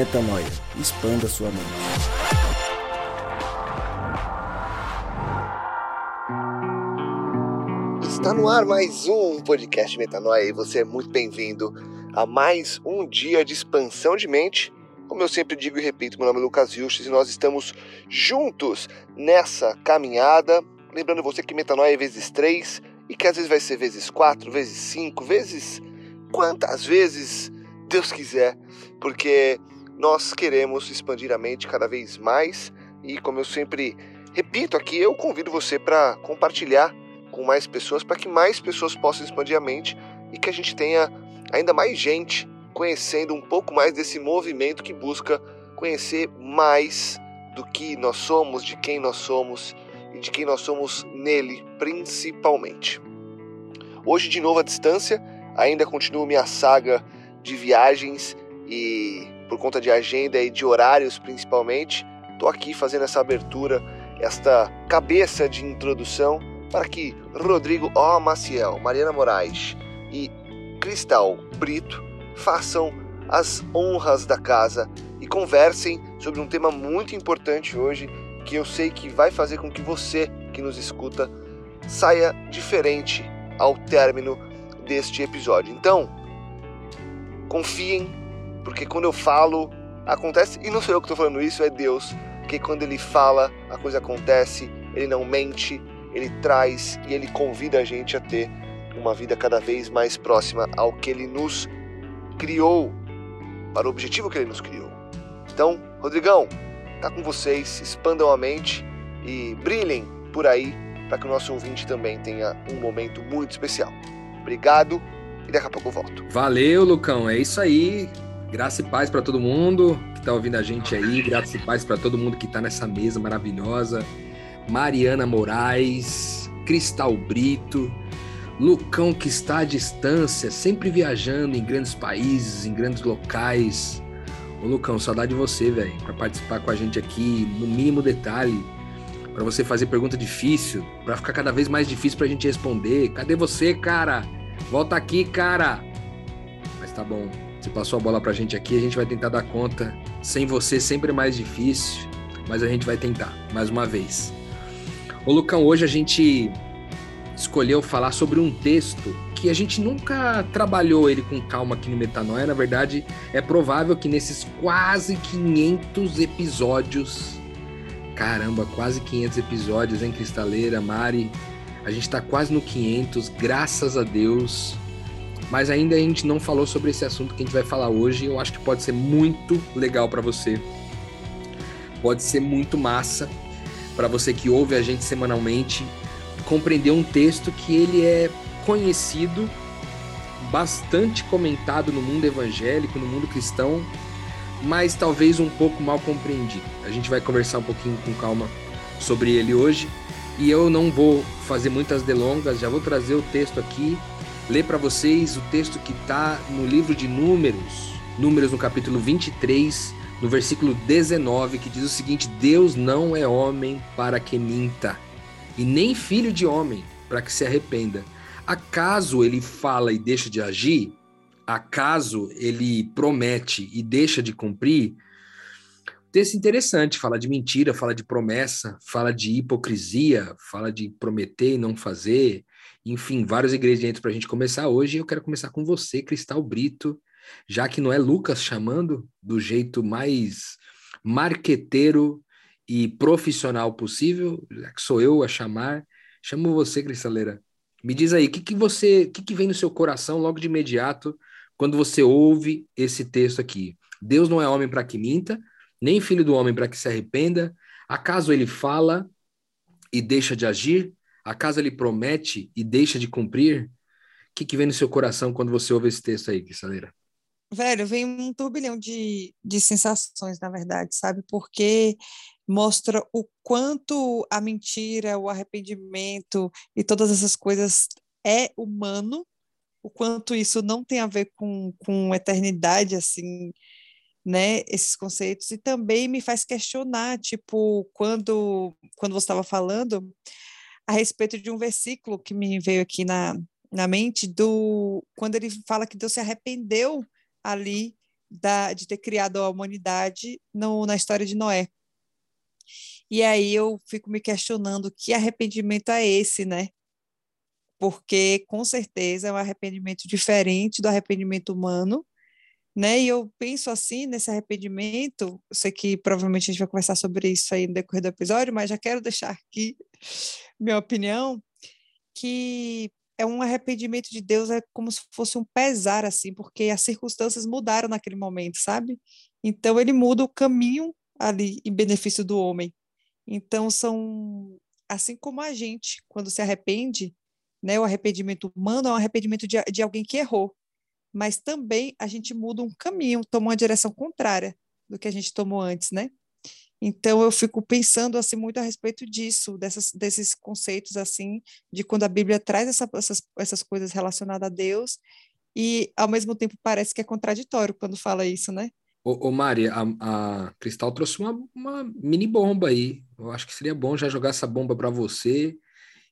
Metanoia. Expanda sua mente. Está no ar mais um podcast Metanoia e você é muito bem-vindo a mais um dia de expansão de mente. Como eu sempre digo e repito, meu nome é Lucas Vilches e nós estamos juntos nessa caminhada. Lembrando você que Metanoia é vezes 3 e que às vezes vai ser vezes 4, vezes 5, vezes quantas vezes Deus quiser, porque nós queremos expandir a mente cada vez mais e, como eu sempre repito aqui, eu convido você para compartilhar com mais pessoas, para que mais pessoas possam expandir a mente e que a gente tenha ainda mais gente conhecendo um pouco mais desse movimento que busca conhecer mais do que nós somos, de quem nós somos e de quem nós somos nele, principalmente. Hoje, de novo à distância, ainda continuo minha saga de viagens e por conta de agenda e de horários principalmente, estou aqui fazendo essa abertura, esta cabeça de introdução para que Rodrigo O. Maciel, Mariana Moraes e Cristal Brito façam as honras da casa e conversem sobre um tema muito importante hoje que eu sei que vai fazer com que você que nos escuta saia diferente ao término deste episódio. Então, confiem, porque quando eu falo, acontece, e não sou eu que estou falando isso, é Deus, porque quando Ele fala, a coisa acontece, Ele não mente, Ele traz e Ele convida a gente a ter uma vida cada vez mais próxima ao que Ele nos criou, para o objetivo que Ele nos criou. Então, Rodrigão, tá com vocês, expandam a mente e brilhem por aí para que o nosso ouvinte também tenha um momento muito especial. Obrigado e daqui a pouco eu volto. Valeu, Lucão. É isso aí. Graça e paz para todo mundo que está ouvindo a gente aí. Graça e paz para todo mundo que está nessa mesa maravilhosa. Mariana Moraes, Cristal Brito, Lucão que está à distância, sempre viajando em grandes países, em grandes locais. Ô Lucão, saudade de você, velho, para participar com a gente aqui, no mínimo detalhe, para você fazer pergunta difícil, para ficar cada vez mais difícil para a gente responder. Cadê você, cara? Volta aqui, cara. Mas tá bom. Passou a bola pra gente aqui, a gente vai tentar dar conta. Sem você sempre é mais difícil, mas a gente vai tentar mais uma vez. Ô Lucão, hoje a gente escolheu falar sobre um texto que a gente nunca trabalhou ele com calma aqui no Metanoia. Na verdade, é provável que nesses quase 500 episódios, caramba, quase 500 episódios, em Cristaleira, Mari, a gente está quase no 500, graças a Deus. Mas ainda a gente não falou sobre esse assunto que a gente vai falar hoje. Eu acho que pode ser muito legal para você. Pode ser muito massa para você que ouve a gente semanalmente compreender um texto que ele é conhecido, bastante comentado no mundo evangélico, no mundo cristão, mas talvez um pouco mal compreendido. A gente vai conversar um pouquinho com calma sobre ele hoje. E eu não vou fazer muitas delongas, já vou trazer o texto aqui, ler para vocês o texto que está no livro de Números, Números no capítulo 23, no versículo 19, que diz o seguinte: Deus não é homem para que minta, e nem filho de homem para que se arrependa. Acaso ele fala e deixa de agir? Acaso ele promete e deixa de cumprir? Texto interessante, fala de mentira, fala de promessa, fala de hipocrisia, fala de prometer e não fazer, enfim, vários ingredientes para a gente começar hoje. Eu quero começar com você, Cristal Brito, já que não é Lucas chamando, do jeito mais marqueteiro e profissional possível, já que sou eu a chamar, chamo você, Cristaleira. Me diz aí, o que, que você, o que, que vem no seu coração logo de imediato quando você ouve esse texto aqui? Deus não é homem para que minta, nem filho do homem para que se arrependa? Acaso ele fala e deixa de agir? Acaso ele promete e deixa de cumprir? O que, que vem no seu coração quando você ouve esse texto aí, Cristaleira? Velho, vem um turbilhão de, de sensações, na verdade, sabe? Porque mostra o quanto a mentira, o arrependimento e todas essas coisas é humano, o quanto isso não tem a ver com, com eternidade, assim, né, esses conceitos, e também me faz questionar, tipo, quando, quando você estava falando a respeito de um versículo que me veio aqui na, na mente, do quando ele fala que Deus se arrependeu ali da, de ter criado a humanidade no, na história de Noé. E aí eu fico me questionando que arrependimento é esse, né? Porque com certeza é um arrependimento diferente do arrependimento humano, né? E eu penso assim nesse arrependimento, eu sei que provavelmente a gente vai conversar sobre isso aí no decorrer do episódio, mas já quero deixar aqui minha opinião que é um arrependimento de Deus é como se fosse um pesar assim, porque as circunstâncias mudaram naquele momento, sabe? Então ele muda o caminho ali em benefício do homem. Então, são assim como a gente, quando se arrepende, né, o arrependimento humano é um arrependimento de, de alguém que errou, mas também a gente muda um caminho, toma uma direção contrária do que a gente tomou antes, né? Então eu fico pensando assim muito a respeito disso, dessas, desses conceitos assim, de quando a Bíblia traz essa, essas, essas coisas relacionadas a Deus e ao mesmo tempo parece que é contraditório quando fala isso, né? Ô, ô Mari, a, a Cristal trouxe uma, uma mini bomba aí. Eu acho que seria bom já jogar essa bomba para você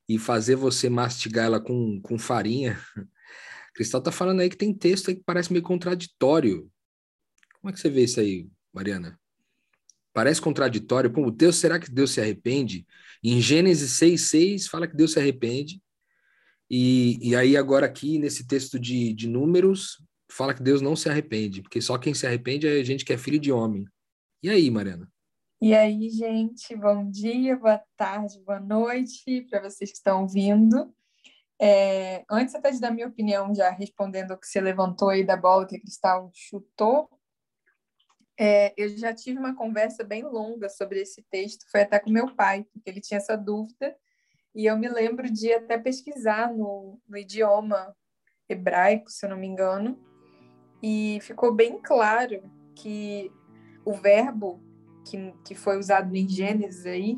e fazer você mastigar ela com, com farinha. Cristal tá falando aí que tem texto aí que parece meio contraditório. Como é que você vê isso aí, Mariana? Parece contraditório. Como Deus, será que Deus se arrepende? Em Gênesis 6,6 fala que Deus se arrepende. E, e aí, agora aqui, nesse texto de, de números, fala que Deus não se arrepende, porque só quem se arrepende é a gente que é filho de homem. E aí, Mariana? E aí, gente, bom dia, boa tarde, boa noite para vocês que estão ouvindo. É, antes até de dar minha opinião, já respondendo o que você levantou aí da bola que a Cristal chutou, é, eu já tive uma conversa bem longa sobre esse texto, foi até com meu pai, porque ele tinha essa dúvida, e eu me lembro de até pesquisar no, no idioma hebraico, se eu não me engano, e ficou bem claro que o verbo que, que foi usado em Gênesis aí,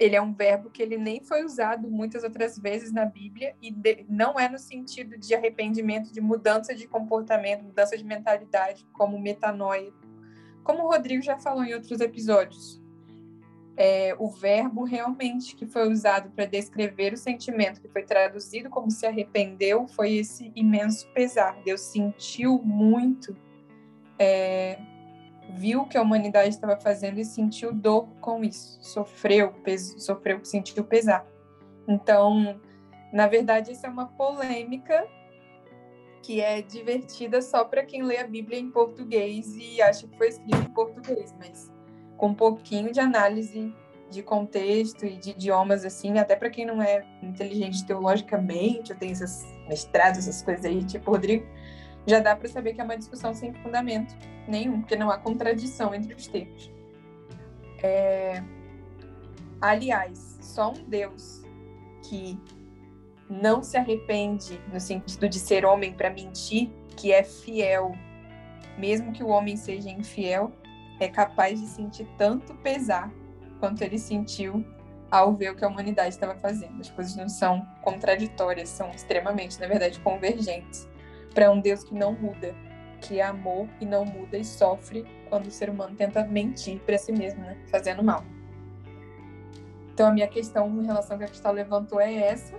ele é um verbo que ele nem foi usado muitas outras vezes na Bíblia e de, não é no sentido de arrependimento, de mudança de comportamento, mudança de mentalidade, como metanoia, como o Rodrigo já falou em outros episódios. É, o verbo realmente que foi usado para descrever o sentimento que foi traduzido como se arrependeu foi esse imenso pesar. Deus sentiu muito é, viu o que a humanidade estava fazendo e sentiu dor com isso, sofreu, peso, sofreu, sentiu pesar. Então, na verdade, isso é uma polêmica que é divertida só para quem lê a Bíblia em português e acha que foi escrito em português, mas com um pouquinho de análise de contexto e de idiomas assim, até para quem não é inteligente teologicamente, ou tem esses mestrados, essas coisas aí, tipo Rodrigo, já dá para saber que é uma discussão sem fundamento nenhum, porque não há contradição entre os termos. É... Aliás, só um Deus que não se arrepende no sentido de ser homem para mentir, que é fiel, mesmo que o homem seja infiel, é capaz de sentir tanto pesar quanto ele sentiu ao ver o que a humanidade estava fazendo. As coisas não são contraditórias, são extremamente, na verdade, convergentes para um Deus que não muda, que é amor e não muda e sofre quando o ser humano tenta mentir para si mesmo, né? fazendo mal. Então a minha questão em relação ao que a Cristal levantou é essa.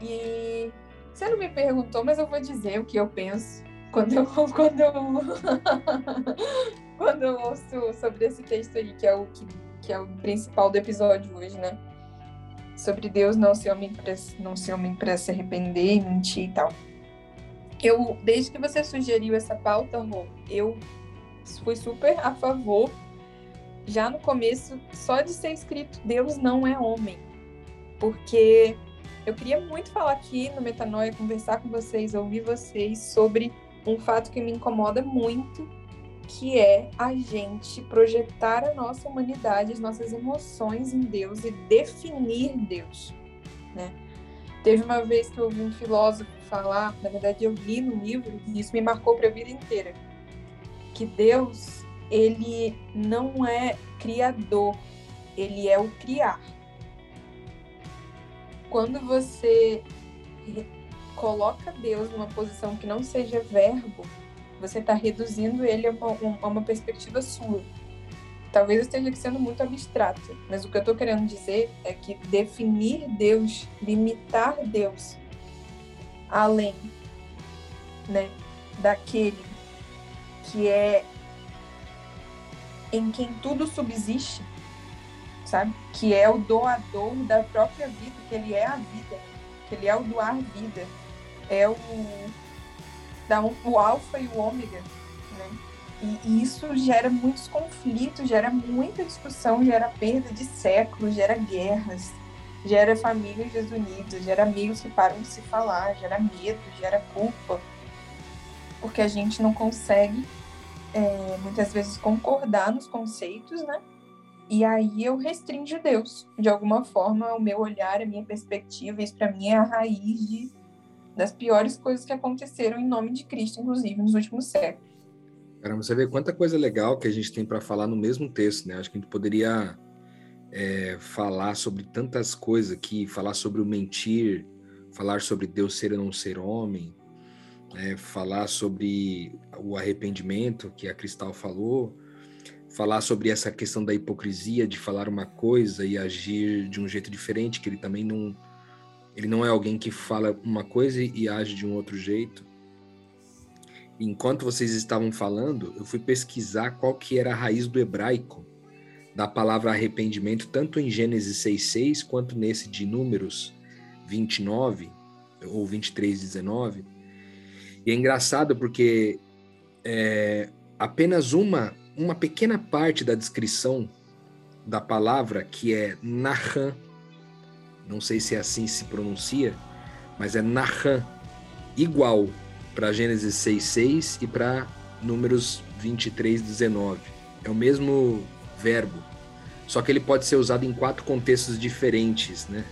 E você não me perguntou, mas eu vou dizer o que eu penso quando eu quando eu, quando eu ouço sobre esse texto aí, que é o que, que é o principal do episódio hoje, né? Sobre Deus não ser homem para não se arrepender mentir e tal. Eu, desde que você sugeriu essa pauta, Rô, eu fui super a favor. Já no começo, só de ser escrito Deus não é homem. Porque eu queria muito falar aqui no Metanoia, conversar com vocês, ouvir vocês sobre um fato que me incomoda muito, que é a gente projetar a nossa humanidade, as nossas emoções em Deus e definir Deus, né? Teve uma vez que eu ouvi um filósofo falar, na verdade eu li no livro, e isso me marcou para a vida inteira, que Deus, ele não é criador, ele é o criar. Quando você coloca Deus numa posição que não seja verbo, você está reduzindo ele a uma, a uma perspectiva sua. Talvez eu esteja sendo muito abstrato, mas o que eu estou querendo dizer é que definir Deus, limitar Deus, além né, daquele que é em quem tudo subsiste, sabe? Que é o doador da própria vida, que ele é a vida, que ele é o doar vida, é o, o alfa e o ômega? E, e isso gera muitos conflitos, gera muita discussão, gera perda de séculos, gera guerras, gera famílias desunidas, gera amigos que param de se falar, gera medo, gera culpa, porque a gente não consegue é, muitas vezes concordar nos conceitos, né? E aí eu restringo Deus, de alguma forma, o meu olhar, a minha perspectiva, isso para mim é a raiz de, das piores coisas que aconteceram em nome de Cristo, inclusive nos últimos séculos. Cara, você vê quanta coisa legal que a gente tem para falar no mesmo texto, né? Acho que a gente poderia é, falar sobre tantas coisas aqui, falar sobre o mentir, falar sobre Deus ser ou não ser homem, é, falar sobre o arrependimento que a Cristal falou, falar sobre essa questão da hipocrisia de falar uma coisa e agir de um jeito diferente, que ele também não ele não é alguém que fala uma coisa e age de um outro jeito enquanto vocês estavam falando, eu fui pesquisar qual que era a raiz do hebraico da palavra arrependimento, tanto em Gênesis 6:6 quanto nesse de Números 29 ou 23:19. E é engraçado porque é, apenas uma uma pequena parte da descrição da palavra que é Nahan, não sei se é assim se pronuncia, mas é Nahan, igual para Gênesis 6:6 e para Números 23:19. É o mesmo verbo, só que ele pode ser usado em quatro contextos diferentes, né?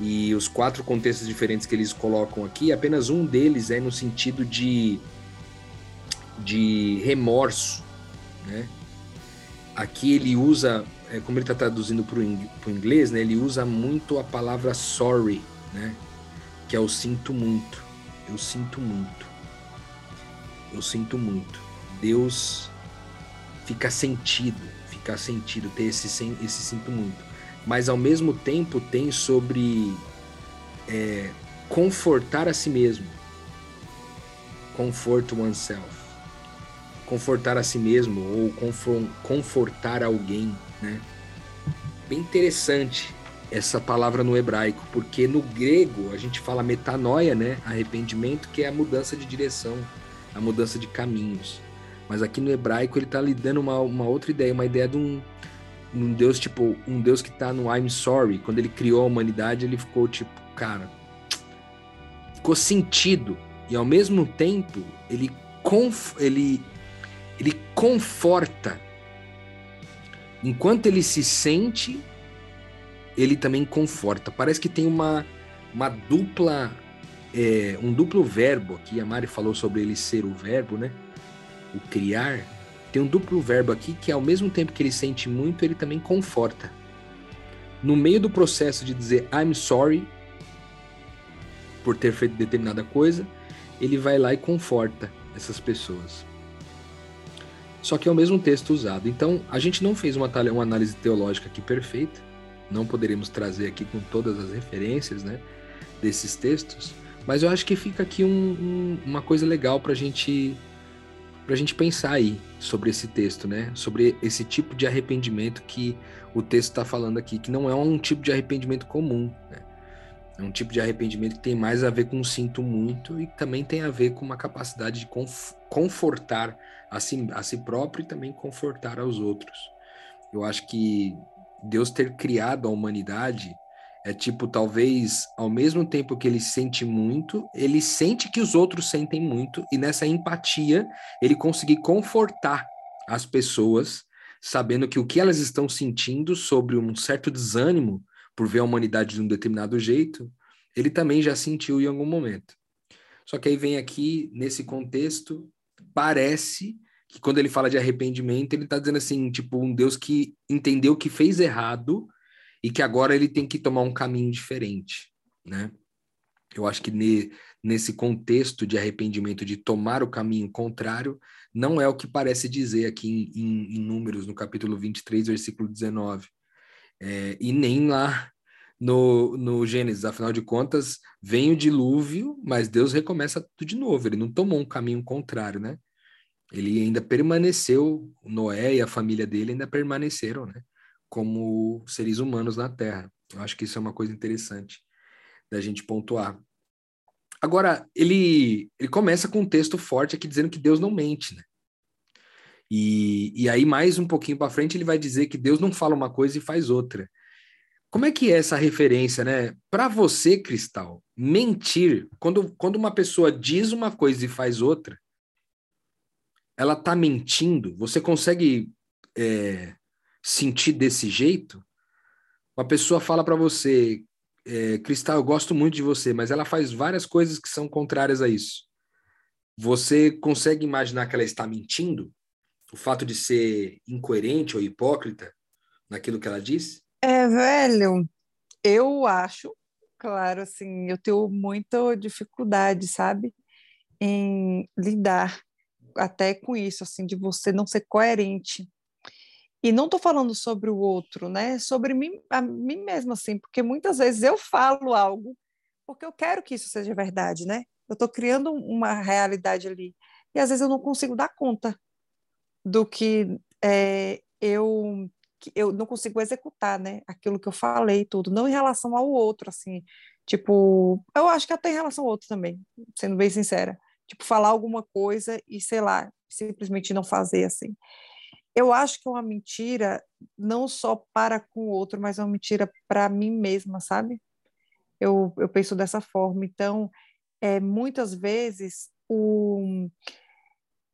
E os quatro contextos diferentes que eles colocam aqui, apenas um deles é no sentido de de remorso, né? Aqui ele usa, é, como ele está traduzindo para o inglês, né? Ele usa muito a palavra sorry, né? Que é o sinto muito eu sinto muito. Eu sinto muito. Deus fica sentido, fica sentido, ter esse, esse sinto muito. Mas ao mesmo tempo tem sobre é, confortar a si mesmo. Comfort oneself. Confortar a si mesmo ou confortar alguém, né? Bem interessante essa palavra no hebraico, porque no grego a gente fala metanoia, né? Arrependimento, que é a mudança de direção, a mudança de caminhos. Mas aqui no hebraico ele está lhe dando uma, uma outra ideia, uma ideia de um, um Deus tipo, um Deus que está no I'm sorry. Quando ele criou a humanidade, ele ficou tipo, cara, ficou sentido. E ao mesmo tempo, ele, conf, ele, ele conforta. Enquanto ele se sente, ele também conforta. Parece que tem uma, uma dupla, é, um duplo verbo aqui. A Mari falou sobre ele ser o verbo, né? O criar. Tem um duplo verbo aqui que, ao mesmo tempo que ele sente muito, ele também conforta. No meio do processo de dizer I'm sorry por ter feito determinada coisa, ele vai lá e conforta essas pessoas. Só que é o mesmo texto usado. Então, a gente não fez uma, uma análise teológica aqui perfeita não poderíamos trazer aqui com todas as referências né, desses textos, mas eu acho que fica aqui um, um, uma coisa legal para gente, a gente pensar aí sobre esse texto, né? Sobre esse tipo de arrependimento que o texto está falando aqui, que não é um tipo de arrependimento comum. Né? É um tipo de arrependimento que tem mais a ver com sinto muito e também tem a ver com uma capacidade de confortar a si, a si próprio e também confortar aos outros. Eu acho que Deus ter criado a humanidade é tipo, talvez, ao mesmo tempo que ele sente muito, ele sente que os outros sentem muito, e nessa empatia, ele conseguir confortar as pessoas, sabendo que o que elas estão sentindo sobre um certo desânimo por ver a humanidade de um determinado jeito, ele também já sentiu em algum momento. Só que aí vem aqui, nesse contexto, parece que quando ele fala de arrependimento, ele está dizendo assim, tipo, um Deus que entendeu que fez errado e que agora ele tem que tomar um caminho diferente, né? Eu acho que ne, nesse contexto de arrependimento, de tomar o caminho contrário, não é o que parece dizer aqui em, em, em Números, no capítulo 23, versículo 19. É, e nem lá no, no Gênesis, afinal de contas, vem o dilúvio, mas Deus recomeça tudo de novo, ele não tomou um caminho contrário, né? Ele ainda permaneceu, Noé e a família dele ainda permaneceram, né? Como seres humanos na Terra. Eu acho que isso é uma coisa interessante da gente pontuar. Agora, ele, ele começa com um texto forte aqui dizendo que Deus não mente, né? E, e aí, mais um pouquinho para frente, ele vai dizer que Deus não fala uma coisa e faz outra. Como é que é essa referência, né? Para você, Cristal, mentir, quando, quando uma pessoa diz uma coisa e faz outra, ela está mentindo? Você consegue é, sentir desse jeito? Uma pessoa fala para você, é, Cristal, eu gosto muito de você, mas ela faz várias coisas que são contrárias a isso. Você consegue imaginar que ela está mentindo? O fato de ser incoerente ou hipócrita naquilo que ela diz? É, velho, eu acho, claro, assim, eu tenho muita dificuldade, sabe, em lidar até com isso, assim, de você não ser coerente e não estou falando sobre o outro, né? Sobre mim, a mim mesma, assim, porque muitas vezes eu falo algo porque eu quero que isso seja verdade, né? Eu estou criando uma realidade ali e às vezes eu não consigo dar conta do que é, eu eu não consigo executar, né? Aquilo que eu falei, tudo, não em relação ao outro, assim, tipo, eu acho que até em relação ao outro também, sendo bem sincera, tipo falar alguma coisa e sei lá, simplesmente não fazer assim eu acho que é uma mentira não só para com o outro, mas é uma mentira para mim mesma, sabe? Eu, eu penso dessa forma. Então, é, muitas vezes, o,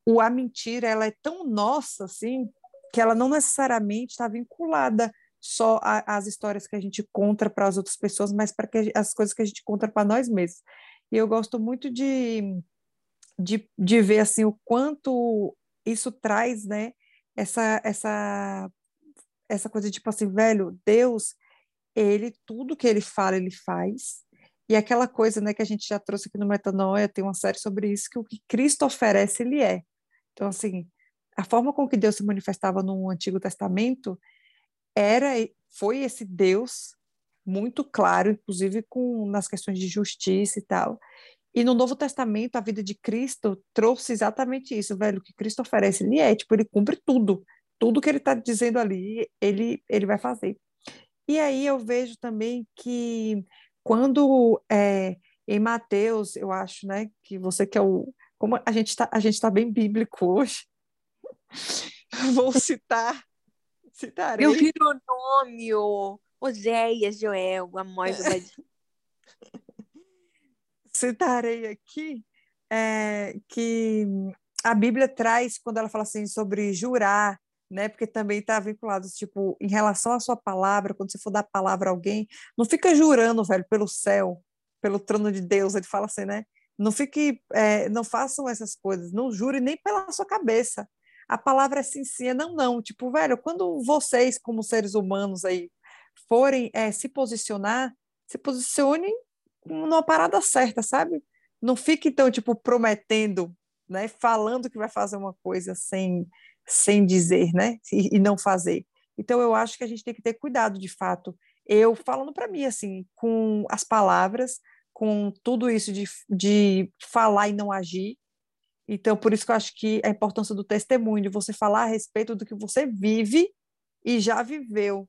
o, a mentira ela é tão nossa, assim, que ela não necessariamente está vinculada só às histórias que a gente conta para as outras pessoas, mas para as coisas que a gente conta para nós mesmos. E eu gosto muito de, de, de ver assim o quanto isso traz, né, essa essa essa coisa de tipo assim, velho, Deus, ele tudo que ele fala, ele faz. E aquela coisa, né, que a gente já trouxe aqui no Metanoia, tem uma série sobre isso que o que Cristo oferece, ele é. Então assim, a forma com que Deus se manifestava no Antigo Testamento era foi esse Deus muito claro, inclusive com nas questões de justiça e tal. E no Novo Testamento, a vida de Cristo trouxe exatamente isso, velho. O que Cristo oferece, ele é, tipo, ele cumpre tudo. Tudo que ele está dizendo ali, ele, ele vai fazer. E aí eu vejo também que quando é, em Mateus, eu acho, né, que você que é o. Como a gente está a gente tá bem bíblico hoje. Vou citar. Citarei. Deuteronômio, Oséias, Joel, Amós, Obadiah citarei aqui é, que a Bíblia traz, quando ela fala assim sobre jurar, né? Porque também está vinculado, tipo, em relação à sua palavra, quando você for dar palavra a alguém, não fica jurando, velho, pelo céu, pelo trono de Deus, ele fala assim, né? Não fique, é, não façam essas coisas, não jure nem pela sua cabeça. A palavra é sim, sim, é não, não. Tipo, velho, quando vocês, como seres humanos aí, forem é, se posicionar, se posicionem numa parada certa, sabe? Não fique, então, tipo, prometendo, né? Falando que vai fazer uma coisa sem, sem dizer, né? E, e não fazer. Então, eu acho que a gente tem que ter cuidado, de fato. Eu, falando para mim, assim, com as palavras, com tudo isso de, de falar e não agir. Então, por isso que eu acho que a importância do testemunho, de você falar a respeito do que você vive e já viveu,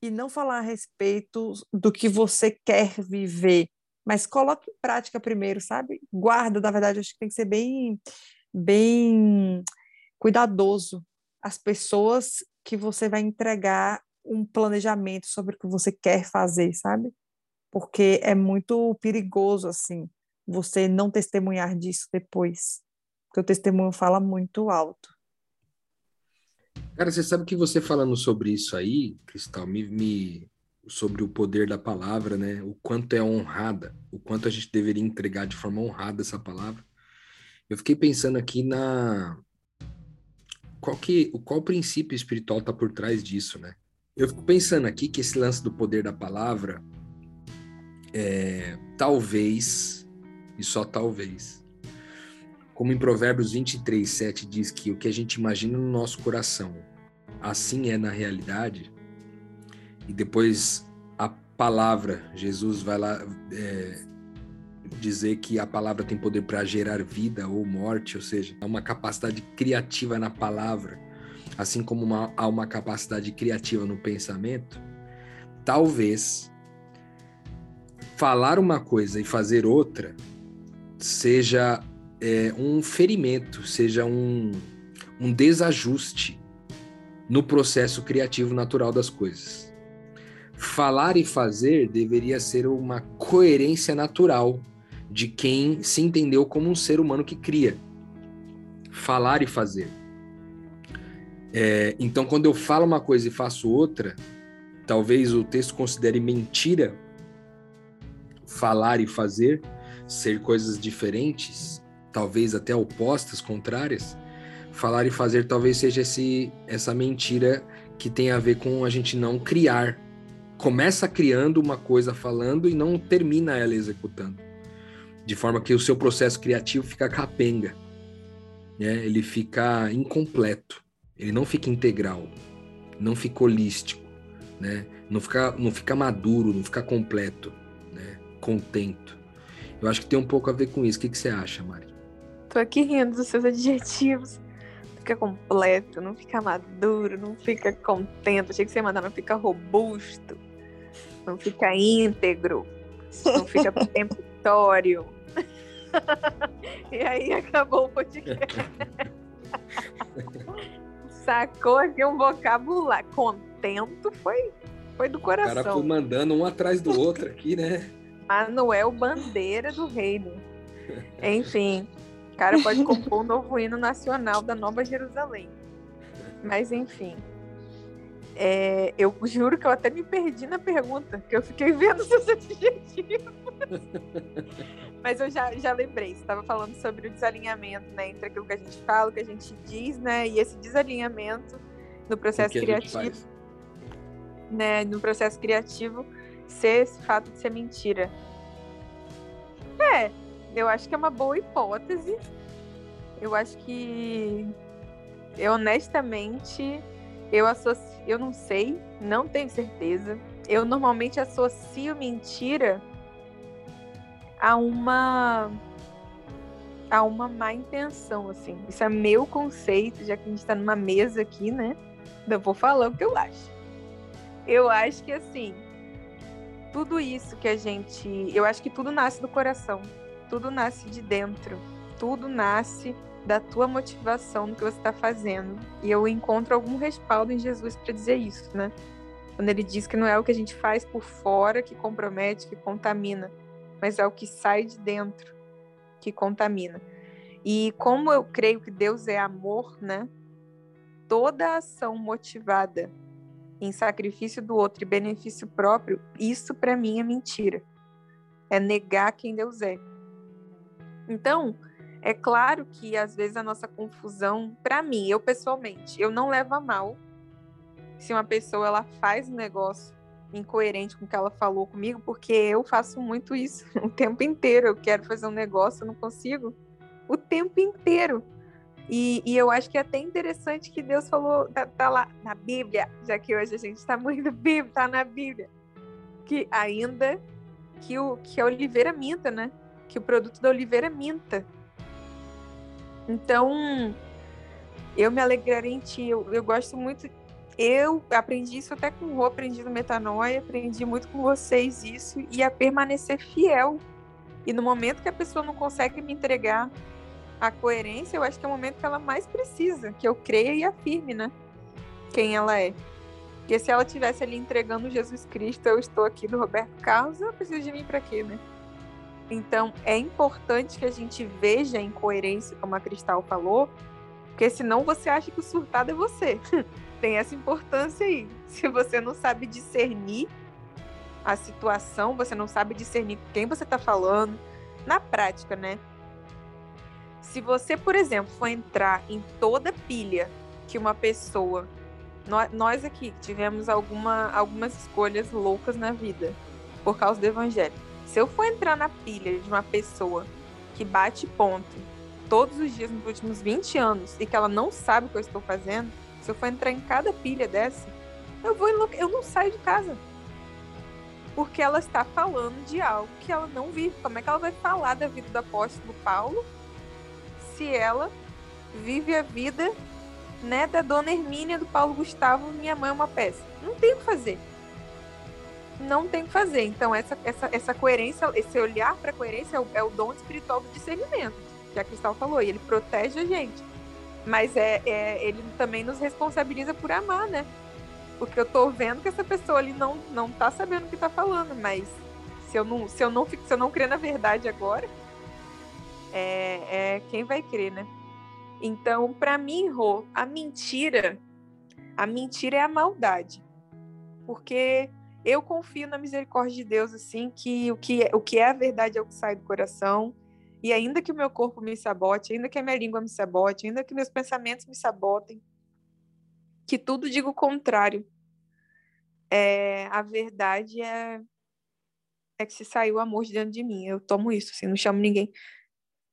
e não falar a respeito do que você quer viver, mas coloque em prática primeiro, sabe? Guarda, na verdade, acho que tem que ser bem, bem cuidadoso. As pessoas que você vai entregar um planejamento sobre o que você quer fazer, sabe? Porque é muito perigoso, assim, você não testemunhar disso depois. Porque o testemunho fala muito alto. Cara, você sabe que você falando sobre isso aí, Cristal, me, me, sobre o poder da palavra, né? O quanto é honrada, o quanto a gente deveria entregar de forma honrada essa palavra. Eu fiquei pensando aqui na qual que qual princípio espiritual está por trás disso, né? Eu fico pensando aqui que esse lance do poder da palavra é, talvez e só talvez como em Provérbios 23, 7 diz que o que a gente imagina no nosso coração, assim é na realidade, e depois a palavra, Jesus vai lá, é, dizer que a palavra tem poder para gerar vida ou morte, ou seja, há uma capacidade criativa na palavra, assim como uma, há uma capacidade criativa no pensamento, talvez falar uma coisa e fazer outra seja é, um ferimento, seja um, um desajuste no processo criativo natural das coisas. Falar e fazer deveria ser uma coerência natural de quem se entendeu como um ser humano que cria. Falar e fazer. É, então, quando eu falo uma coisa e faço outra, talvez o texto considere mentira falar e fazer ser coisas diferentes, talvez até opostas, contrárias. Falar e fazer talvez seja esse, essa mentira que tem a ver com a gente não criar. Começa criando uma coisa falando e não termina ela executando. De forma que o seu processo criativo fica capenga. Né? Ele fica incompleto. Ele não fica integral. Não fica holístico. Né? Não, fica, não fica maduro, não fica completo. Né? Contento. Eu acho que tem um pouco a ver com isso. O que, que você acha, Mari? Tô aqui rindo dos seus adjetivos. Fica completo, não fica maduro, não fica contente. Achei que você ia mandar, não fica robusto, não fica íntegro, não fica peremptório. e aí acabou o podcast. Sacou aqui um vocabulário. Contento foi, foi do coração. O cara foi mandando um atrás do outro aqui, né? Manuel Bandeira do Reino. Enfim, o cara pode compor um novo hino nacional da Nova Jerusalém. Mas enfim. É, eu juro que eu até me perdi na pergunta, que eu fiquei vendo seus adjetivos. Mas eu já, já lembrei, você estava falando sobre o desalinhamento né, entre aquilo que a gente fala, o que a gente diz, né? E esse desalinhamento no processo criativo. Né, no processo criativo ser esse fato de ser mentira. É, eu acho que é uma boa hipótese. Eu acho que eu honestamente eu associo, eu não sei, não tenho certeza. Eu normalmente associo mentira a uma a uma má intenção, assim. Isso é meu conceito, já que a gente está numa mesa aqui, né? Eu vou falar o que eu acho. Eu acho que assim, tudo isso que a gente. Eu acho que tudo nasce do coração. Tudo nasce de dentro. Tudo nasce da tua motivação no que você está fazendo. E eu encontro algum respaldo em Jesus para dizer isso, né? Quando ele diz que não é o que a gente faz por fora que compromete, que contamina, mas é o que sai de dentro que contamina. E como eu creio que Deus é amor, né? Toda ação motivada em sacrifício do outro e benefício próprio, isso para mim é mentira. É negar quem Deus é. Então, é claro que às vezes a nossa confusão, para mim, eu pessoalmente, eu não levo a mal se uma pessoa ela faz um negócio incoerente com o que ela falou comigo, porque eu faço muito isso o tempo inteiro. Eu quero fazer um negócio, eu não consigo o tempo inteiro. E, e, eu acho que é até interessante que Deus falou, tá, tá lá na Bíblia, já que hoje a gente está muito Bíblia, tá na Bíblia, que ainda que, o, que a oliveira minta, né? Que o produto da oliveira minta. Então, eu me alegrarei em ti, eu, eu gosto muito. Eu aprendi isso até com o Rô, aprendi no Metanoia, aprendi muito com vocês isso, e a permanecer fiel. E no momento que a pessoa não consegue me entregar a coerência, eu acho que é o momento que ela mais precisa, que eu creia e afirme, né? Quem ela é. Porque se ela tivesse ali entregando Jesus Cristo, eu estou aqui do Roberto Carlos, eu preciso de mim para quê, né? Então, é importante que a gente veja a incoerência, como a Cristal falou, porque senão você acha que o surtado é você. Tem essa importância aí. Se você não sabe discernir a situação, você não sabe discernir quem você está falando, na prática, né? Se você, por exemplo, for entrar em toda pilha que uma pessoa. Nós aqui tivemos alguma, algumas escolhas loucas na vida por causa do evangelho. Se eu for entrar na pilha de uma pessoa que bate ponto todos os dias nos últimos 20 anos e que ela não sabe o que eu estou fazendo, se eu for entrar em cada pilha dessa, eu vou eu não saio de casa. porque ela está falando de algo que ela não vive. Como é que ela vai falar da vida do apóstolo Paulo se ela vive a vida né, da dona Hermínia, do Paulo Gustavo, Minha Mãe é uma Peça? Não tem o que fazer. Não tem o que fazer. Então, essa, essa, essa coerência, esse olhar para a coerência é o, é o dom espiritual do discernimento, que a Cristal falou, e ele protege a gente. Mas é, é, ele também nos responsabiliza por amar, né? Porque eu tô vendo que essa pessoa ali não, não tá sabendo o que tá falando, mas se eu não, se eu não, se eu não crer na verdade agora, é, é quem vai crer, né? Então, para mim, Rô, a mentira, a mentira é a maldade. Porque eu confio na misericórdia de Deus, assim, que o que, é, o que é a verdade é o que sai do coração. E ainda que o meu corpo me sabote, ainda que a minha língua me sabote, ainda que meus pensamentos me sabotem, que tudo diga o contrário. É, a verdade é, é que se saiu o amor de dentro de mim. Eu tomo isso, assim, não chamo ninguém.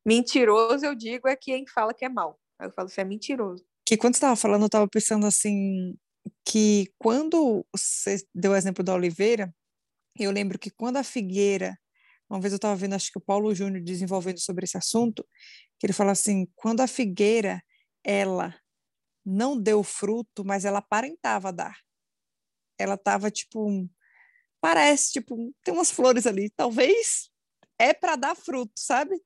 Mentiroso, eu digo, é quem fala que é mal. Aí eu falo, você é mentiroso. Que quando você estava falando, eu estava pensando assim, que quando você deu o exemplo da oliveira, eu lembro que quando a figueira, uma vez eu estava vendo, acho que o Paulo Júnior desenvolvendo sobre esse assunto, que ele fala assim, quando a figueira, ela não deu fruto, mas ela aparentava dar. Ela estava tipo, parece tipo, tem umas flores ali, talvez é para dar fruto, sabe?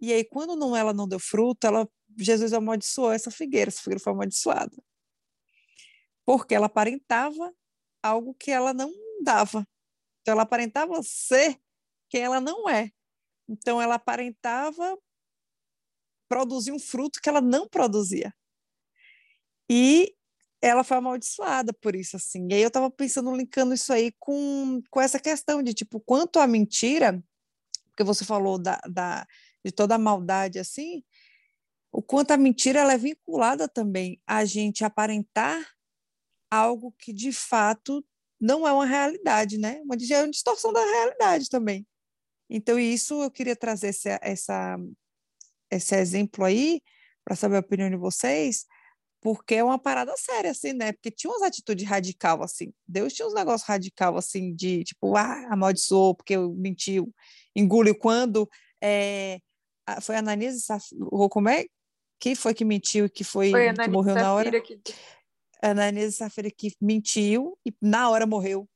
E aí quando não ela não deu fruto, ela Jesus amaldiçoou essa figueira, essa figueira foi amaldiçoada. Porque ela aparentava algo que ela não dava. Então ela aparentava ser quem ela não é. Então ela aparentava produzir um fruto que ela não produzia. E ela foi amaldiçoada por isso, assim. E aí eu estava pensando, linkando isso aí com, com essa questão de, tipo, quanto a mentira, porque você falou da, da, de toda a maldade, assim, o quanto a mentira ela é vinculada também a gente aparentar algo que, de fato, não é uma realidade, né? Uma, é uma distorção da realidade também. Então, isso eu queria trazer esse, essa, esse exemplo aí, para saber a opinião de vocês, porque é uma parada séria, assim, né? Porque tinha umas atitudes radical, assim. Deus tinha uns negócios radical, assim, de tipo, ah, amaldiçoou porque mentiu, engoliu quando. É, foi Ananias e Safira, como é? Quem foi que mentiu e que foi, foi que morreu na hora? Que... Ananias e Safira que mentiu e na hora morreu.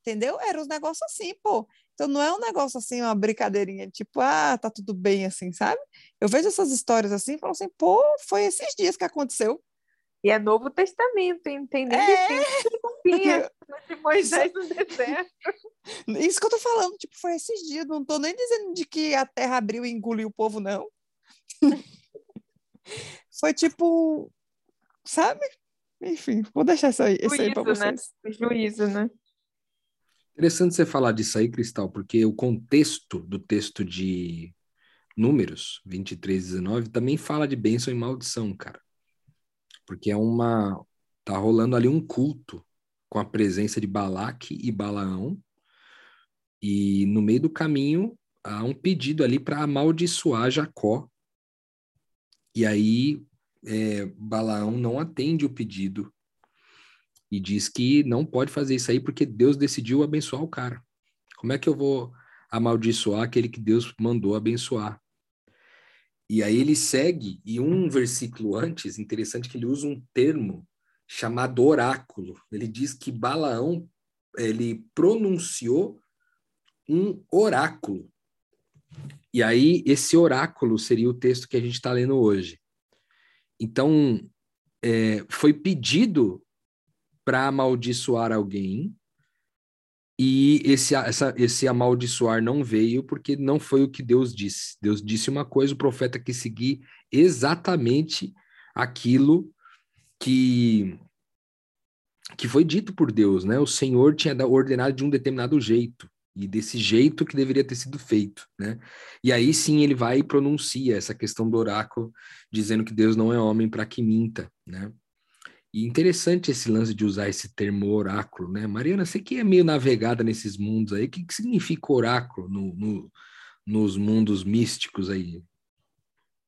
Entendeu? Era uns negócios assim, pô. Então não é um negócio assim, uma brincadeirinha, tipo, ah, tá tudo bem, assim, sabe? Eu vejo essas histórias assim e falo assim, pô, foi esses dias que aconteceu. E é Novo Testamento, entendeu? É... de Moisés no deserto. Isso que eu tô falando, tipo, foi esses dias, não tô nem dizendo de que a terra abriu e engoliu o povo, não. foi tipo, sabe? Enfim, vou deixar isso aí, isso aí pra né? vocês. Né? Juízo, né? Interessante você falar disso aí, Cristal, porque o contexto do texto de Números 23, 19 também fala de bênção e maldição, cara. Porque é uma. Tá rolando ali um culto com a presença de Balaque e Balaão. E no meio do caminho há um pedido ali para amaldiçoar Jacó. E aí é, Balaão não atende o pedido e diz que não pode fazer isso aí porque Deus decidiu abençoar o cara. Como é que eu vou amaldiçoar aquele que Deus mandou abençoar? E aí ele segue, e um versículo antes, interessante que ele usa um termo chamado oráculo. Ele diz que Balaão ele pronunciou um oráculo. E aí esse oráculo seria o texto que a gente está lendo hoje. Então é, foi pedido para amaldiçoar alguém, e esse, essa, esse amaldiçoar não veio porque não foi o que Deus disse. Deus disse uma coisa, o profeta quis seguir exatamente aquilo que, que foi dito por Deus, né? O Senhor tinha ordenado de um determinado jeito, e desse jeito que deveria ter sido feito, né? E aí sim ele vai e pronuncia essa questão do oráculo, dizendo que Deus não é homem para que minta, né? E interessante esse lance de usar esse termo oráculo, né? Mariana, você que é meio navegada nesses mundos aí, o que, que significa oráculo no, no, nos mundos místicos aí?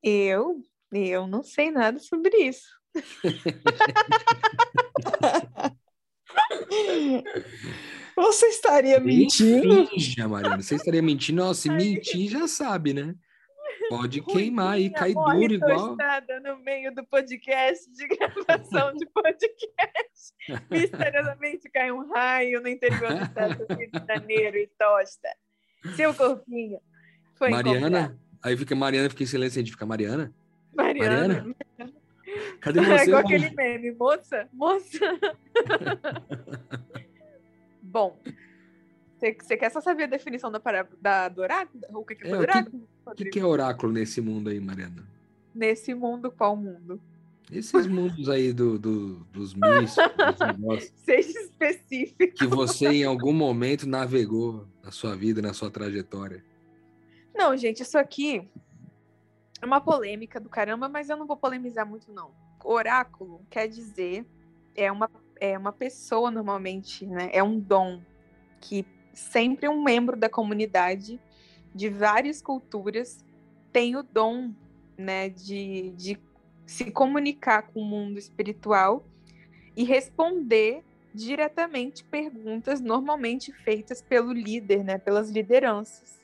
Eu? Eu não sei nada sobre isso. Você estaria mentindo? Finja, Mariana. Você estaria mentindo? Nossa, se mentir, já sabe, né? Pode queimar e cair morre duro igual. no meio do podcast de gravação de podcast. Misteriosamente cai um raio no interior do Estados Unidos de Janeiro e tosta. Seu corpinho foi Mariana, aí fica Mariana, fica em silêncio, a gente fica Mariana. encontrado. Mariana. Cadê É você? igual amor? aquele meme, moça, moça. Bom, você, quer só saber a definição da da, do oráculo? O que, que É, foi o do que- oráculo? O que, que é oráculo nesse mundo aí, Mariana? Nesse mundo, qual mundo? Esses mundos aí do, do- dos místicos, Seja específico. que você em algum momento navegou na sua vida, na sua trajetória. Não, gente, isso aqui é uma polêmica do caramba, mas eu não vou polemizar muito, não. Oráculo quer dizer, é uma, é uma pessoa normalmente, né? É um dom que sempre um membro da comunidade de várias culturas tem o dom, né, de, de se comunicar com o mundo espiritual e responder diretamente perguntas normalmente feitas pelo líder, né, pelas lideranças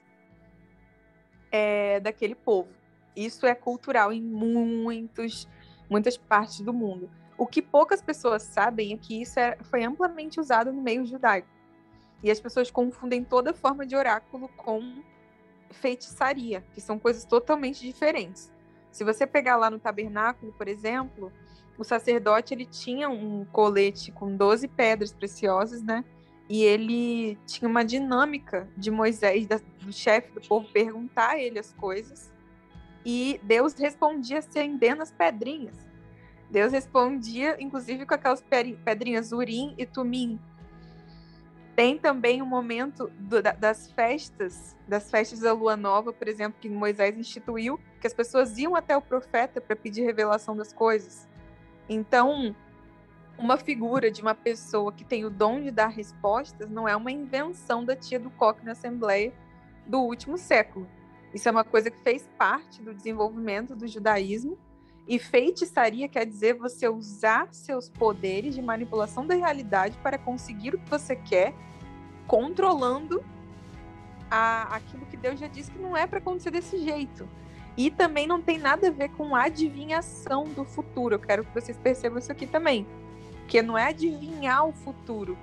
é, daquele povo. Isso é cultural em muitos, muitas partes do mundo. O que poucas pessoas sabem é que isso é- foi amplamente usado no meio judaico. E as pessoas confundem toda forma de oráculo com feitiçaria, que são coisas totalmente diferentes. Se você pegar lá no tabernáculo, por exemplo, o sacerdote ele tinha um colete com 12 pedras preciosas, né? E ele tinha uma dinâmica de Moisés, da- do chefe do povo, perguntar a ele as coisas. E Deus respondia acendendo as pedrinhas. Deus respondia, inclusive, com aquelas pedrinhas Urim e Tumim. Tem também o momento do- da- das festas, das festas da lua nova, por exemplo, que Moisés instituiu, que as pessoas iam até o profeta para pedir revelação das coisas. Então, uma figura de uma pessoa que tem o dom de dar respostas não é uma invenção da tia do coque na Assembleia do último século. Isso é uma coisa que fez parte do desenvolvimento do judaísmo. E feitiçaria quer dizer você usar seus poderes de manipulação da realidade para conseguir o que você quer, controlando a, aquilo que Deus já disse que não é para acontecer desse jeito. E também não tem nada a ver com adivinhação do futuro. Eu quero que vocês percebam isso aqui também. Porque não é adivinhar o futuro.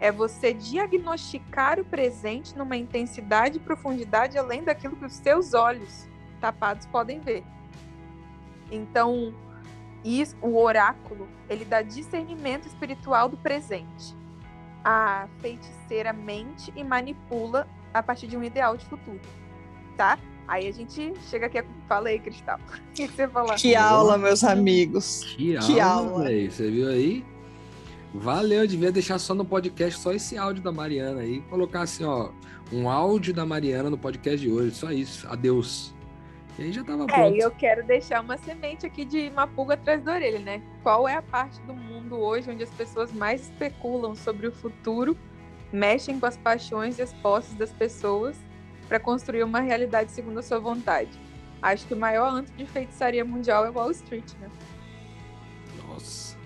É você diagnosticar o presente numa intensidade e profundidade além daquilo que os seus olhos tapados podem ver. Então, isso, o oráculo, ele dá discernimento espiritual do presente. A feiticeira mente e manipula a partir de um ideal de futuro. Tá? Aí a gente chega aqui. A... Fala aí, Cristal. O que você fala? Que aula, meus amigos. Que, Que aula, aula. Você viu aí? Valeu, devia deixar só no podcast só esse áudio da Mariana aí. Colocar assim, ó, um áudio da Mariana no podcast de hoje, só isso. Adeus. E aí já tava É, pronto. e eu quero deixar uma semente aqui de uma pulga atrás da orelha, né? Qual é a parte do mundo hoje onde as pessoas mais especulam sobre o futuro, mexem com as paixões e as posses das pessoas para construir uma realidade segundo a sua vontade? Acho que o maior antro de feitiçaria mundial é Wall Street, né? Nossa.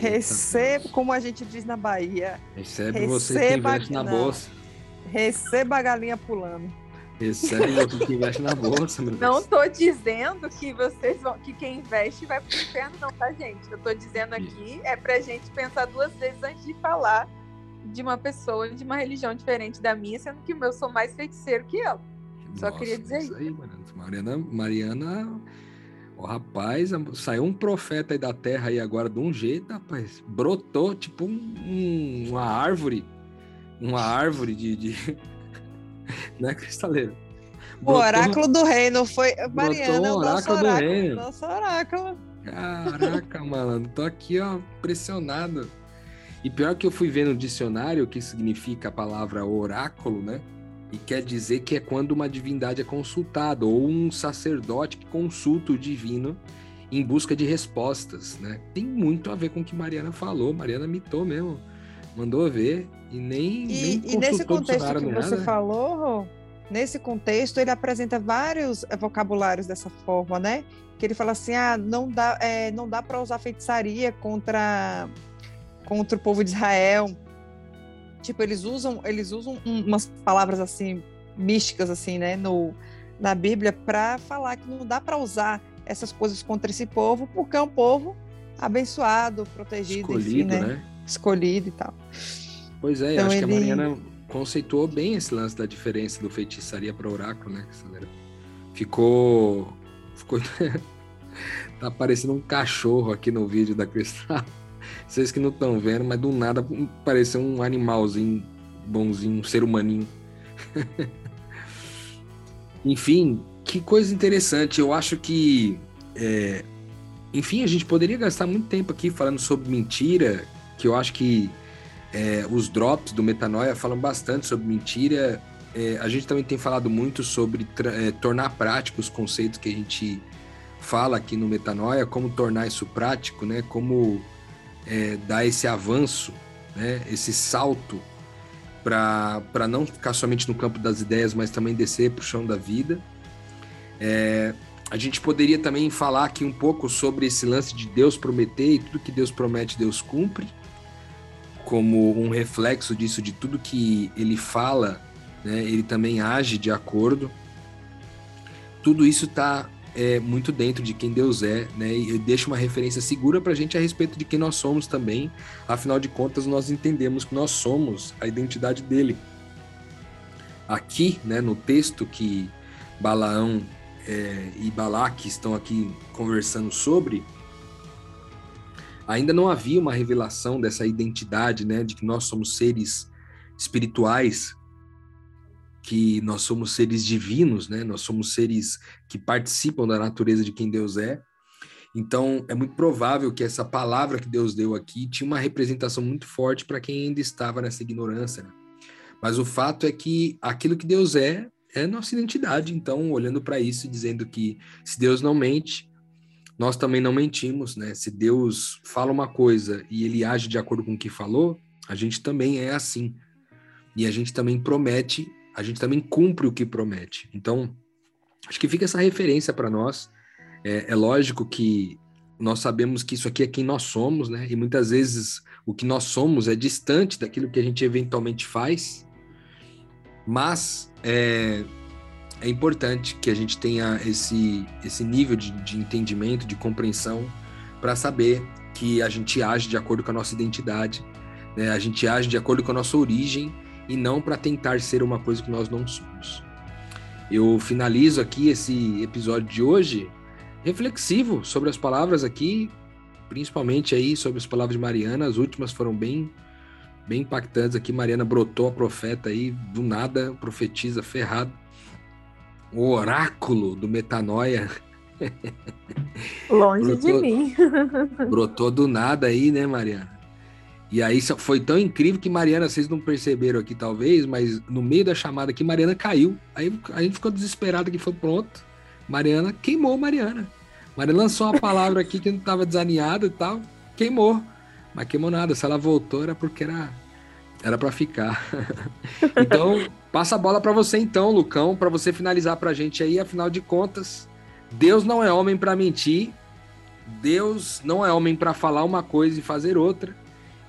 Receba, como a gente diz na Bahia, Recebe você que Receba- investe na não. bolsa. receba a galinha pulando. Recebe você que investe na bolsa, meu Não tô dizendo que vocês vão, que quem investe vai pro inferno, não, tá, gente? Eu tô dizendo aqui é pra gente pensar duas vezes antes de falar de uma pessoa de uma religião diferente da minha, sendo que eu sou mais feiticeiro que ela. Só queria dizer isso aí, Mariana. Mariana, Mariana, o rapaz, saiu um profeta aí da terra aí agora de um jeito, rapaz. Brotou tipo um- um- uma árvore. Uma árvore de. de... né, Cristaleiro? O Brotou- oráculo do reino foi. Mariana, o nosso oráculo do oráculo. reino. Nosso oráculo. Caraca, mano, tô aqui, ó, impressionado. E pior que eu fui ver no dicionário o que significa a palavra oráculo, né? E quer dizer que é quando uma divindade é consultada, ou um sacerdote que consulta o divino em busca de respostas, né? Tem muito a ver com o que Mariana falou, Mariana mitou mesmo. Mandou ver e nem, E, nem e nesse contexto que você nada. falou, nesse contexto, ele apresenta vários eh, vocabulários dessa forma, né? Que ele fala assim: ah, não dá, eh, não dá para usar feitiçaria contra, contra o povo de Israel. Tipo, eles usam, eles usam umas palavras assim místicas assim, né, no na Bíblia para falar que não dá para usar essas coisas contra esse povo, porque é um povo abençoado, protegido, Escolhido, enfim, né? né? Escolhido e tal. Pois é, Então acho que a ele- Mariana conceituou bem esse lance da diferença do feitiçaria para oráculo, né? Ficou. Ficou. tá parecendo um cachorro aqui no vídeo da Cristal. Vocês que não estão vendo, mas do nada pareceu um animalzinho bonzinho, um ser humaninho. Enfim, que coisa interessante. Eu acho que. é, Enfim, a gente poderia gastar muito tempo aqui falando sobre mentira, que eu acho que é, os drops do Metanoia falam bastante sobre mentira. É, a gente também tem falado muito sobre é, tornar prático os conceitos que a gente fala aqui no Metanoia, como tornar isso prático, né? Como é, dar esse avanço, né? Esse salto para não ficar somente no campo das ideias, mas também descer para o chão da vida. É, a gente poderia também falar aqui um pouco sobre esse lance de Deus prometer e tudo que Deus promete, Deus cumpre como um reflexo disso, de tudo que ele fala, né, ele também age de acordo. Tudo isso está é, muito dentro de quem Deus é, né, e deixa uma referência segura para a gente a respeito de quem nós somos também. Afinal de contas, nós entendemos que nós somos a identidade dele. Aqui, né, no texto que Balaão é, e Balaque estão aqui conversando sobre, ainda não havia uma revelação dessa identidade, né, de que nós somos seres espirituais, que nós somos seres divinos, né, nós somos seres que participam da natureza de quem Deus é. Então, é muito provável que essa palavra que Deus deu aqui tinha uma representação muito forte para quem ainda estava nessa ignorância. Né? Mas o fato é que aquilo que Deus é, é nossa identidade. Então, olhando para isso dizendo que se Deus não mente, nós também não mentimos, né? Se Deus fala uma coisa e ele age de acordo com o que falou, a gente também é assim. E a gente também promete, a gente também cumpre o que promete. Então, acho que fica essa referência para nós. É, é, lógico que nós sabemos que isso aqui é quem nós somos, né? E muitas vezes o que nós somos é distante daquilo que a gente eventualmente faz. Mas é, é importante que a gente tenha esse, esse nível de, de entendimento, de compreensão, para saber que a gente age de acordo com a nossa identidade, né? a gente age de acordo com a nossa origem e não para tentar ser uma coisa que nós não somos. Eu finalizo aqui esse episódio de hoje reflexivo sobre as palavras aqui, principalmente aí sobre as palavras de Mariana. As últimas foram bem, bem impactantes aqui. Mariana brotou a profeta aí do nada, profetiza ferrado o oráculo do metanoia. Longe Brotou- de mim. Brotou do nada aí, né, Mariana? E aí foi tão incrível que Mariana, vocês não perceberam aqui talvez, mas no meio da chamada aqui, Mariana caiu. Aí a gente ficou desesperado que foi pronto. Mariana queimou Mariana. Mariana lançou uma palavra aqui que não estava desalinhada e tal, queimou. Mas queimou nada. Se ela voltou era porque era era para ficar. então, passa a bola para você então, Lucão, para você finalizar pra gente aí, afinal de contas, Deus não é homem para mentir. Deus não é homem para falar uma coisa e fazer outra.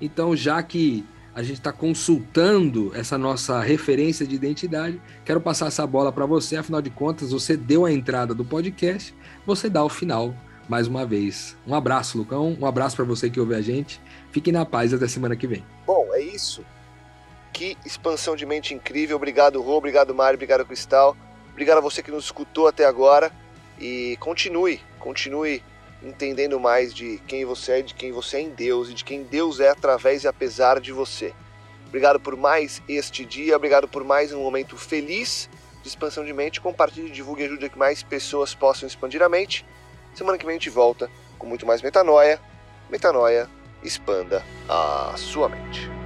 Então, já que a gente está consultando essa nossa referência de identidade, quero passar essa bola para você. Afinal de contas, você deu a entrada do podcast, você dá o final mais uma vez. Um abraço, Lucão. Um abraço para você que ouve a gente. Fique na paz até semana que vem. Bom, é isso. Que expansão de mente incrível. Obrigado, Rô. Obrigado, Mário. Obrigado, Cristal. Obrigado a você que nos escutou até agora. E continue, continue entendendo mais de quem você é, de quem você é em Deus e de quem Deus é através e apesar de você. Obrigado por mais este dia, obrigado por mais um momento feliz de expansão de mente. Compartilhe, divulgue e ajude a que mais pessoas possam expandir a mente. Semana que vem a gente volta com muito mais metanoia. Metanoia, expanda a sua mente.